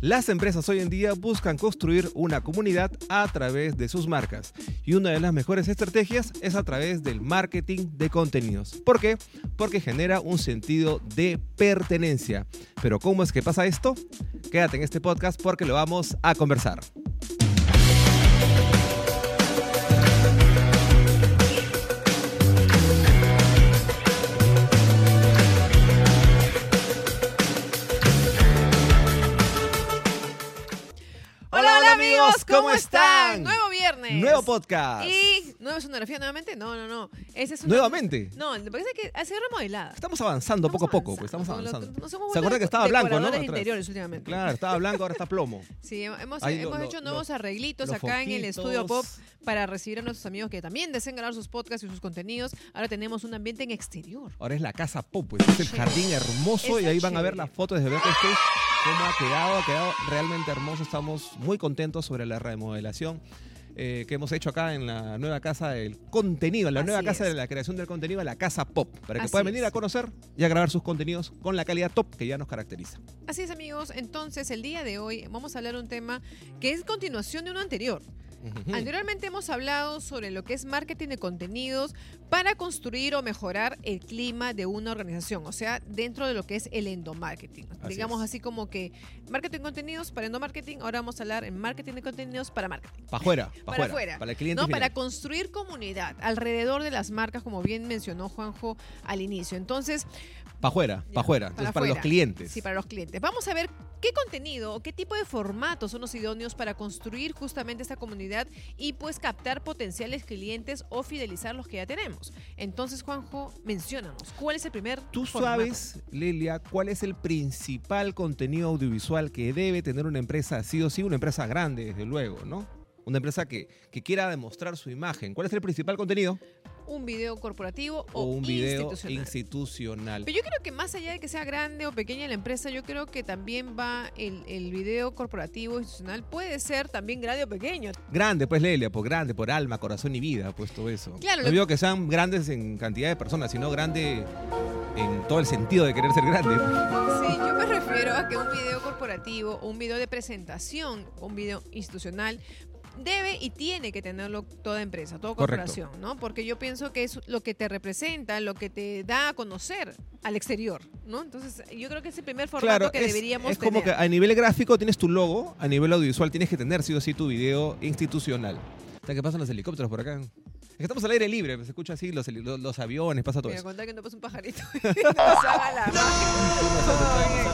Las empresas hoy en día buscan construir una comunidad a través de sus marcas y una de las mejores estrategias es a través del marketing de contenidos. ¿Por qué? Porque genera un sentido de pertenencia. Pero ¿cómo es que pasa esto? Quédate en este podcast porque lo vamos a conversar. ¿Cómo, ¿cómo están? Nuevo viernes. Nuevo podcast. Y nueva sonografía nuevamente. No, no, no. Ese es una- Nuevamente. No, parece que ha sido remodelada. Estamos avanzando poco a poco, pues estamos avanzando. No somos ¿Se acuerda que estaba blanco, no? Atrás. interiores últimamente. Claro, estaba blanco, ahora está plomo. Sí, hemos, Ahí lo- hemos lo- hecho lo- nuevos arreglitos acá en el estudio pop para recibir a nuestros amigos que también deseen grabar sus podcasts y sus contenidos. Ahora tenemos un ambiente en exterior. Ahora es la casa pop, pues es el jardín hermoso y ahí van a ver las fotos desde Black Stage. Cómo ha quedado, ha quedado realmente hermoso. Estamos muy contentos sobre la remodelación eh, que hemos hecho acá en la nueva casa del contenido, en la Así nueva casa es. de la creación del contenido, la casa pop, para que Así puedan venir es. a conocer y a grabar sus contenidos con la calidad top que ya nos caracteriza. Así es, amigos. Entonces, el día de hoy vamos a hablar de un tema que es continuación de uno anterior. Anteriormente hemos hablado sobre lo que es marketing de contenidos para construir o mejorar el clima de una organización, o sea, dentro de lo que es el endomarketing. Así Digamos es. así como que marketing de contenidos para endomarketing, ahora vamos a hablar en marketing de contenidos para marketing. Para afuera, para Para afuera, para el cliente ¿no? final. Para construir comunidad alrededor de las marcas, como bien mencionó Juanjo al inicio. Entonces, Para afuera, Ya, para afuera, para entonces para los afuera. clientes. Sí, para los clientes. Vamos a ver qué contenido o qué tipo de formatos son los idóneos para construir justamente esta comunidad y pues captar potenciales clientes o fidelizar los que ya tenemos. Entonces, Juanjo, menciónanos, ¿cuál es el primer ¿Tú formato? sabes, Lelia, cuál es el principal contenido audiovisual que debe tener una empresa, sí o sí, una empresa grande, desde luego, ¿no? Una empresa que, que quiera demostrar su imagen. ¿Cuál es el principal contenido? ¿Un video corporativo o, O un video institucional? institucional. Pero yo creo que más allá de que sea grande o pequeña la empresa, yo creo que también va el, el video corporativo institucional. Puede ser también grande o pequeño. Grande, pues Lelia, por grande, por alma, corazón y vida, pues todo eso. Claro, no digo que sean grandes en cantidad de personas, sino grande en todo el sentido de querer ser grande. Sí, yo me refiero a que un video corporativo, un video de presentación, un video institucional, debe y tiene que tenerlo toda empresa, toda Correcto. corporación, ¿no? Porque yo pienso que es lo que te representa, lo que te da a conocer al exterior, ¿no? Entonces, yo creo que es el primer formato Claro, que es, deberíamos es como que tener. a nivel gráfico tienes tu logo, a nivel audiovisual tienes que tener sí o sí tu video institucional. ¿Sabes qué pasan los helicópteros por acá? Es que estamos al aire libre, se escucha así los, heli- los, los aviones, pasa todo Mira, eso. contar que no pasa un pajarito y nos haga la magia.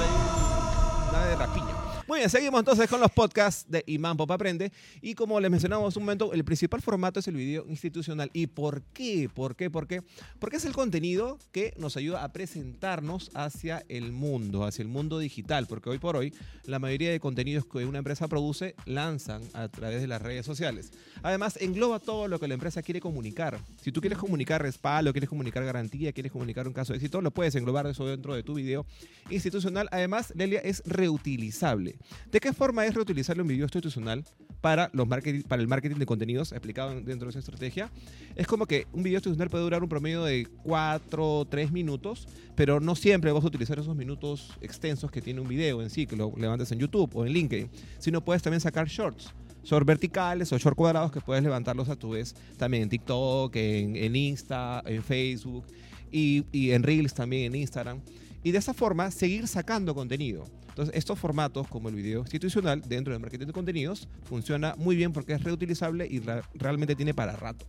Nada de rapiña. Muy bien, seguimos entonces con los podcasts de Imán Pop Aprende. Y como les mencionamos un momento, el principal formato es el video institucional. ¿Y por qué? ¿Por qué? ¿Por qué? Porque es el contenido que nos ayuda a presentarnos hacia el mundo, hacia el mundo digital. Porque hoy por hoy, la mayoría de contenidos que una empresa produce lanzan a través de las redes sociales. Además, engloba todo lo que la empresa quiere comunicar. Si tú quieres comunicar respaldo, quieres comunicar garantía, quieres comunicar un caso de éxito, lo puedes englobar eso dentro de tu video institucional. Además, Lelia es reutilizable. ¿De qué forma es reutilizable un video institucional para, los para el marketing de contenidos explicado en- dentro de esa estrategia? Es como que un video institucional puede durar un promedio de 4 o 3 minutos, pero no siempre vas a utilizar esos minutos extensos que tiene un video en sí, que lo levantes en YouTube o en LinkedIn, sino puedes también sacar shorts. Short verticales o short cuadrados que puedes levantarlos a tu vez también en TikTok, en, en Insta, en Facebook y, y en Reels también en Instagram. Y de esa forma seguir sacando contenido. Entonces, estos formatos como el video institucional dentro del marketing de contenidos funciona muy bien porque es reutilizable y realmente tiene para rato.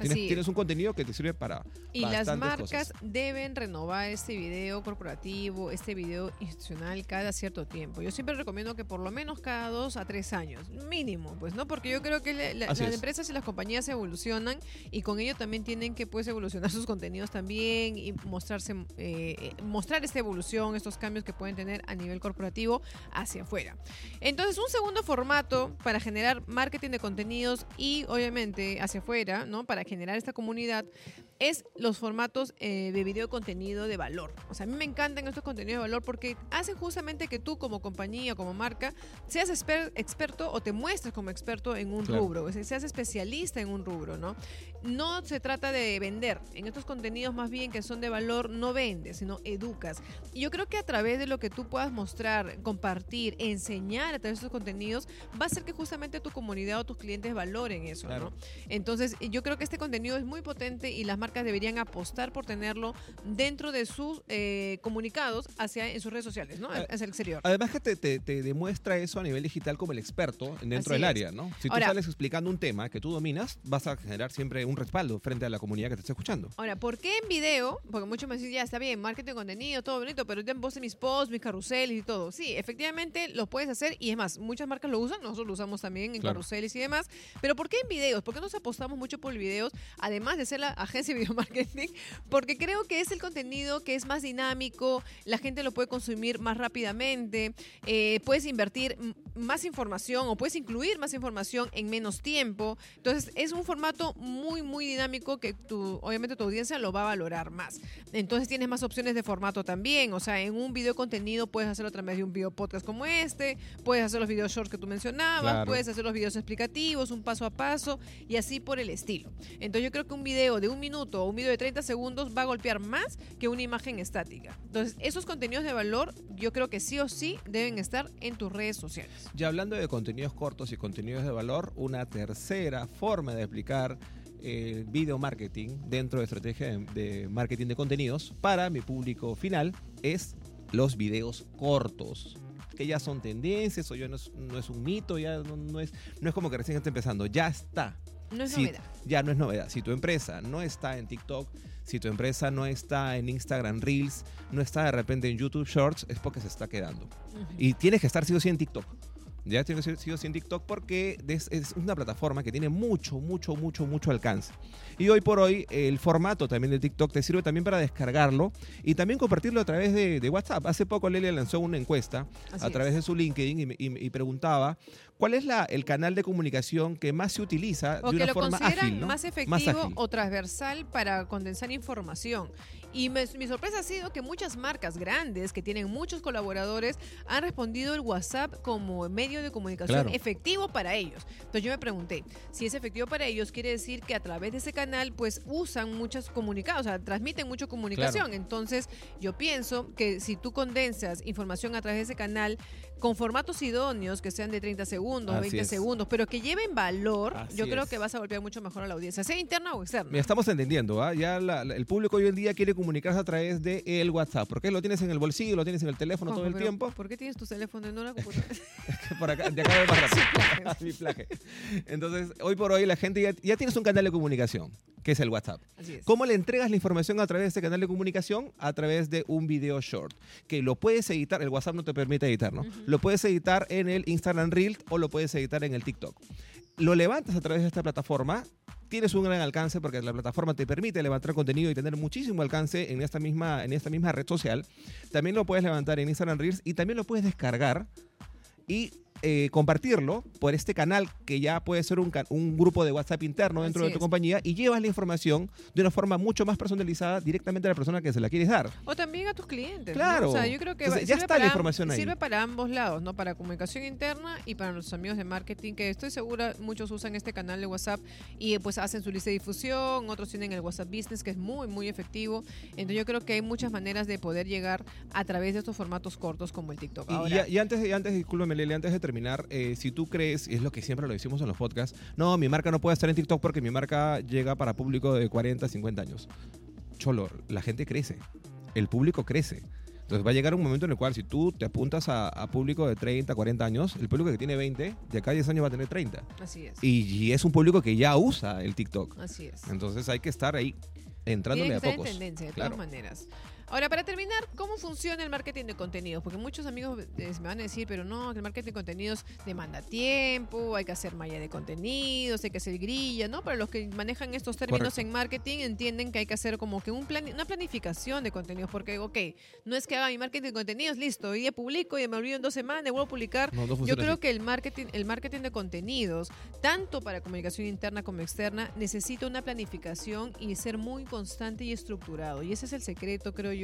Tienes, tienes un contenido que te sirve para Y las marcas cosas. deben renovar este video corporativo, este video institucional cada cierto tiempo. Yo siempre recomiendo que por lo menos cada dos a tres años, mínimo, pues, ¿no? Porque yo creo que la- la- Así las es. empresas y las compañías evolucionan y con ello también tienen que pues evolucionar sus contenidos también y mostrarse, eh, eh, esta evolución, estos cambios que pueden tener a nivel corporativo hacia afuera. Entonces, un segundo formato para generar marketing de contenidos y obviamente hacia afuera, ¿no? Para generar esta comunidad es los formatos eh, de video contenido de valor. O sea, a mí me encantan estos contenidos de valor porque hacen justamente que tú como compañía, como marca, seas exper- experto o te muestres como experto en un Claro. rubro, o sea, seas especialista en un rubro, ¿no? No se trata de vender. En estos contenidos más bien que son de valor, no vendes, sino educas. Y yo creo que a través de lo que tú puedas mostrar compartir, enseñar a través de esos contenidos, va a hacer que justamente tu comunidad o tus clientes valoren eso, Claro. ¿no? Entonces, yo creo que este contenido es muy potente y las marcas deberían apostar por tenerlo dentro de sus eh, comunicados hacia en sus redes sociales, ¿no? Hacia el exterior. Además que te, te- te demuestra eso a nivel digital como el experto dentro Así del es. área, ¿no? Si tú Ahora- sales explicando un tema que tú dominas, vas a generar siempre un respaldo frente a la comunidad que te está escuchando. Ahora, ¿por qué en video? Porque muchos me dicen, ya está bien, marketing de contenido, todo bonito, pero yo puse mis posts, mis carruseles y todo. Sí, efectivamente lo puedes hacer y es más, muchas marcas lo usan, nosotros lo usamos también en Claro. carruseles y demás. Pero ¿por qué en videos? ¿Por qué nos apostamos mucho por videos? Además de ser la agencia de video marketing, porque creo que es el contenido que es más dinámico, la gente lo puede consumir más rápidamente, eh, puedes invertir más información o puedes incluir más información en menos tiempo. Entonces es un formato muy, muy dinámico que tu, obviamente tu audiencia lo va a valorar más. Entonces tienes más opciones de formato también. O sea, en un video contenido puedes hacerlo a través de un video podcast como este, puedes hacer los videos shorts que tú mencionabas, Claro. puedes hacer los videos explicativos, un paso a paso y así por el estilo. Entonces yo creo que un video de un minuto o un video de 30 segundos va a golpear más que una imagen estática. Entonces esos contenidos de valor yo creo que sí o sí deben estar en tus redes sociales. Ya hablando de contenidos cortos y contenidos de valor, una tercera forma de aplicar el video marketing dentro de estrategia de, marketing de contenidos para mi público final es los videos cortos que ya son tendencias o ya no es, no es un mito, ya no, no es, no es como que recién está empezando, ya está. No es Sí, novedad. ya no es novedad. Si tu empresa no está en TikTok, si tu empresa no está en Instagram Reels, no está de repente en YouTube Shorts, es porque se está quedando. Ujú. Y tienes que estar sí o sí en TikTok. Ya tienes que estar sí o sí en TikTok porque es, una plataforma que tiene mucho, mucho, mucho, mucho alcance. Y hoy por hoy el formato también de TikTok te sirve también para descargarlo y también compartirlo a través de, de WhatsApp. Hace poco Lelia lanzó una encuesta Así a través es. de su LinkedIn y, me- y- y preguntaba cuál es la, el canal de comunicación que más se utiliza O de que una lo forma consideran ágil, ¿no? más efectivo o transversal para condensar información. Y me- mi sorpresa ha sido que muchas marcas grandes que tienen muchos colaboradores han respondido el WhatsApp como medio de comunicación Claro. efectivo para ellos. Entonces yo me pregunté, si es efectivo para ellos, quiere decir que a través de ese canal pues usan muchos comunicados, o sea, transmiten mucho comunicación. Entonces yo pienso que si tú condensas información a través de ese canal con formatos idóneos que sean de 30 segundos, Así 20 es. segundos, pero que lleven valor, Así yo creo es. que vas a golpear mucho mejor a la audiencia, sea interna o externa. Mira, estamos entendiendo, ¿ah? ya la- la- el público hoy en día quiere comunicarse a través de el WhatsApp, porque lo tienes en el bolsillo, lo tienes en el teléfono todo el tiempo. ¿Por qué tienes tu teléfono en una computadora? por acá, de acá de más rápido. plaje. Mi plaje. Entonces, hoy por hoy la gente ya, ya tienes un canal de comunicación, que es el WhatsApp. Así es. ¿Cómo le entregas la información a través de este canal de comunicación? A través de un video short, que lo puedes editar, el WhatsApp no te permite editar, ¿no? Lo puedes editar en el Instagram Reel o lo puedes editar en el TikTok. Lo levantas a través de esta plataforma, tienes un gran alcance porque la plataforma te permite levantar contenido y tener muchísimo alcance en esta misma, en esta misma red social. También lo puedes levantar en Instagram Reels y también lo puedes descargar y eh, compartirlo por este canal que ya puede ser un, un grupo de WhatsApp interno dentro Así de tu es. compañía y llevas la información de una forma mucho más personalizada directamente a la persona que se la quieres dar. O también a tus clientes. ¿no? Claro. O sea, yo creo que Entonces, ya está la información ahí. Sirve para ambos lados, ¿no? Para comunicación interna y para nuestros amigos de marketing, que estoy segura muchos usan este canal de WhatsApp y pues hacen su lista de difusión, otros tienen el WhatsApp Business, que es muy, muy efectivo. Entonces yo creo que hay muchas maneras de poder llegar a través de estos formatos cortos como el TikTok. Ahora, y- y antes, y antes, discúlpame, Lele, antes de terminar, eh, si tú crees, y es lo que siempre lo decimos en los podcasts, no, mi marca no puede estar en TikTok porque mi marca llega para público de 40, 50 años. Cholo, la gente crece, el público crece. Entonces va a llegar un momento en el cual si tú te apuntas a, a público de 30, 40 años, el público que tiene 20, de acá a 10 años va a tener 30. así es. Y, y es un público que ya usa el TikTok. Así es. Entonces hay que estar ahí entrándole Tiene a que estar pocos. en tendencia, de Claro. todas maneras. Ahora, para terminar, ¿cómo funciona el marketing de contenidos? Porque muchos amigos eh, me van a decir, pero no, que el marketing de contenidos demanda tiempo, hay que hacer malla de contenidos, hay que hacer grilla, ¿no? Para los que manejan estos términos Correcto. en marketing, entienden que hay que hacer como que un plan, una planificación de contenidos, porque, ok, no es que haga mi marketing de contenidos, listo, hoy día publico y me olvido en dos semanas, vuelvo a publicar, No, no yo creo así. que el marketing, el marketing de contenidos, tanto para comunicación interna como externa, necesita una planificación y ser muy constante y estructurado. Y ese es el secreto, creo yo,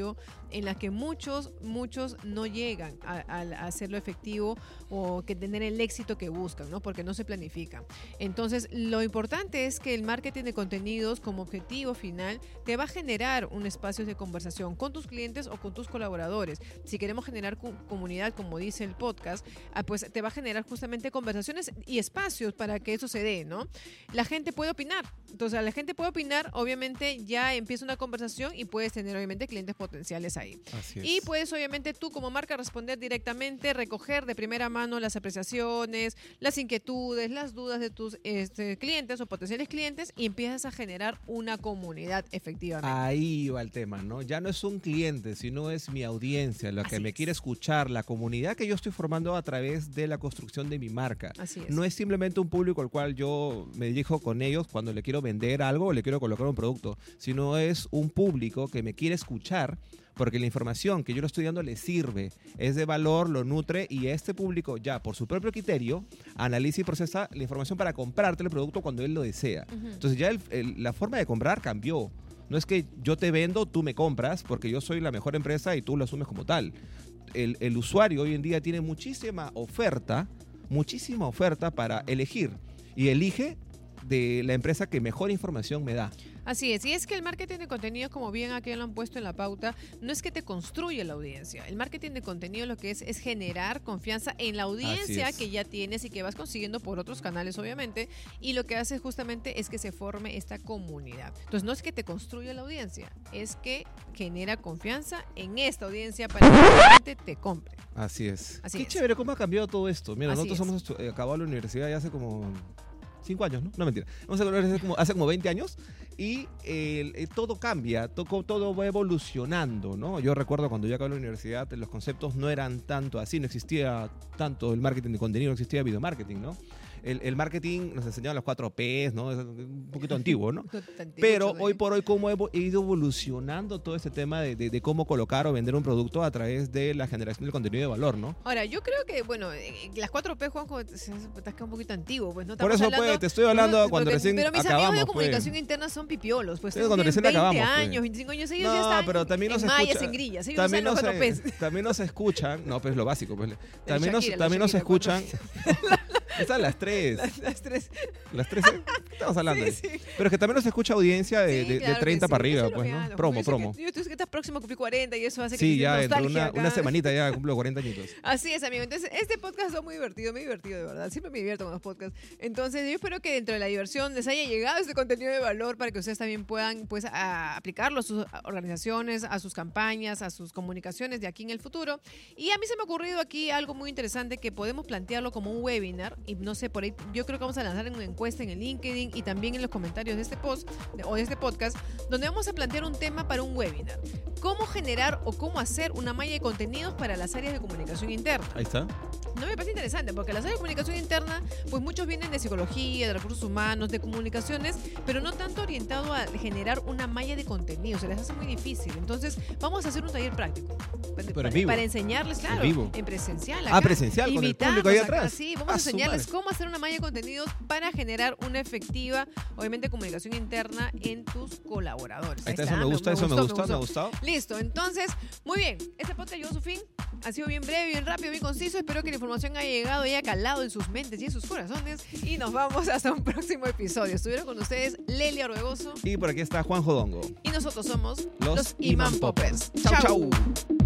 en las que muchos, muchos no llegan a, a- hacerlo efectivo o que tener el éxito que buscan, ¿no? Porque no se planifica. Entonces, lo importante es que el marketing de contenidos como objetivo final te va a generar un espacio de conversación con tus clientes o con tus colaboradores. Si queremos generar comunidad, como dice el podcast, ah, pues te va a generar justamente conversaciones y espacios para que eso se dé, ¿no? La gente puede opinar. Entonces, la gente puede opinar, obviamente ya empieza una conversación y puedes tener obviamente clientes potenciales ahí. Así es. Y puedes obviamente tú como marca responder directamente, recoger de primera mano las apreciaciones, las inquietudes, las dudas de tus este, clientes o potenciales clientes y empiezas a generar una comunidad efectivamente. Ahí va el tema, ¿no? Ya no es un cliente, sino es mi audiencia, la que me quiere escuchar, la comunidad que yo estoy formando a través de la construcción de mi marca. Así es. No es simplemente un público al cual yo me dirijo con ellos cuando le quiero vender algo o le quiero colocar un producto, sino es un público que me quiere escuchar porque la información que yo le estoy dando le sirve, es de valor, lo nutre y este público ya por su propio criterio analiza y procesa la información para comprarte el producto cuando él lo desea. Entonces ya el- el- la forma de comprar cambió. No es que yo te vendo, tú me compras, porque yo soy la mejor empresa y tú lo asumes como tal. El, el usuario hoy en día tiene muchísima oferta, muchísima oferta para elegir. Y elige de la empresa que mejor información me da. Así es, y es que el marketing de contenido, como bien aquí lo han puesto en la pauta, no es que te construya la audiencia. El marketing de contenido lo que es es generar confianza en la audiencia es. que ya tienes y que vas consiguiendo por otros canales, obviamente, y lo que hace justamente es que se forme esta comunidad. Entonces, no es que te construya la audiencia, es que genera confianza en esta audiencia para que la gente te compre. Así es. Así Qué es. chévere cómo ha cambiado todo esto. Mira, Así nosotros hemos estu- eh, acabado la universidad ya hace como cinco años, ¿no? No mentira. Hemos acabado la universidad como- hace como 20 años y eh, todo cambia, todo, todo va evolucionando, ¿no? Yo recuerdo cuando yo acabé la universidad, los conceptos no eran tanto así, no existía tanto el marketing de contenido, no existía video marketing, ¿no? El, el marketing nos enseñaban los cuatro Ps, ¿no? Es un poquito antiguo, ¿no? Pero hoy por hoy, cómo evo- ido evolucionando todo este tema de, de- de cómo colocar o vender un producto a través de la generación del contenido de valor, ¿no? Ahora, yo creo que, bueno, eh, las 4P, Juanjo, se se- está un poquito antiguo, pues no Por Estamos eso, hablando- pues, te estoy hablando Porque- cuando recién Pero mis amigos acabamos, de pues. comunicación interna son pipiolos, pues cuando recién 20 acabamos, pues. años, 25 años, ellos No, ya están pero también en nos mayas, escucha- en grillas, ellos También usan nos, los 4Ps. eh, también nos escuchan, no, pues lo básico, pues. También nos, Shakira, la también nos Shakira, cuatro escuchan. Están las tres. Las, las tres. Las tres. ¿eh? Estamos hablando. Sí. Pero es que también nos escucha audiencia de, de- de claro que 30 sí, para arriba, es pues, ¿no? Promo, promo. Que, yo, tú que estás próximo a cumplir 40 y eso hace que Sí, ya dentro una, acá. una semanita ya cumplo 40 añitos. Así es, amigo. Entonces, este podcast es muy divertido, muy divertido, de verdad. Siempre me divierto con los podcasts. Entonces, yo espero que dentro de la diversión les haya llegado este contenido de valor para que ustedes también puedan, pues, a- aplicarlo a sus organizaciones, a sus campañas, a sus comunicaciones de aquí en el futuro. Y a mí se me ha ocurrido aquí algo muy interesante que podemos plantearlo como un webinar. Y no sé, por ahí, yo creo que vamos a lanzar una encuesta en el LinkedIn y también en los comentarios de este post o de este podcast, donde vamos a plantear un tema para un webinar. ¿Cómo generar o cómo hacer una malla de contenidos para las áreas de comunicación interna? Ahí está. No me parece interesante, porque las áreas de comunicación interna, pues muchos vienen de psicología, de recursos humanos, de comunicaciones, pero no tanto orientado a generar una malla de contenido, se les hace muy difícil. Entonces, vamos a hacer un taller práctico. Para, en para- vivo. para enseñarles, claro, vivo. en presencial. Ah, presencial, con el público ahí acá, atrás. Sí, vamos a Ah, su enseñarles cómo hacer una malla de contenidos para generar una efectiva, obviamente, comunicación interna en tus colaboradores. Ahí está, eso me gusta, eso me gustó, me ha gustado. Listo, entonces, muy bien. Este podcast llegó a su fin. Ha sido bien breve, bien rápido, bien conciso. Espero que la información haya llegado y haya calado en sus mentes y en sus corazones. Y nos vamos hasta un próximo episodio. Estuvieron con ustedes Lelia Orbegoso Y por aquí está Juan Jodongo. y nosotros somos Los Iman Iman Poppers. Poppers. Chau, chau.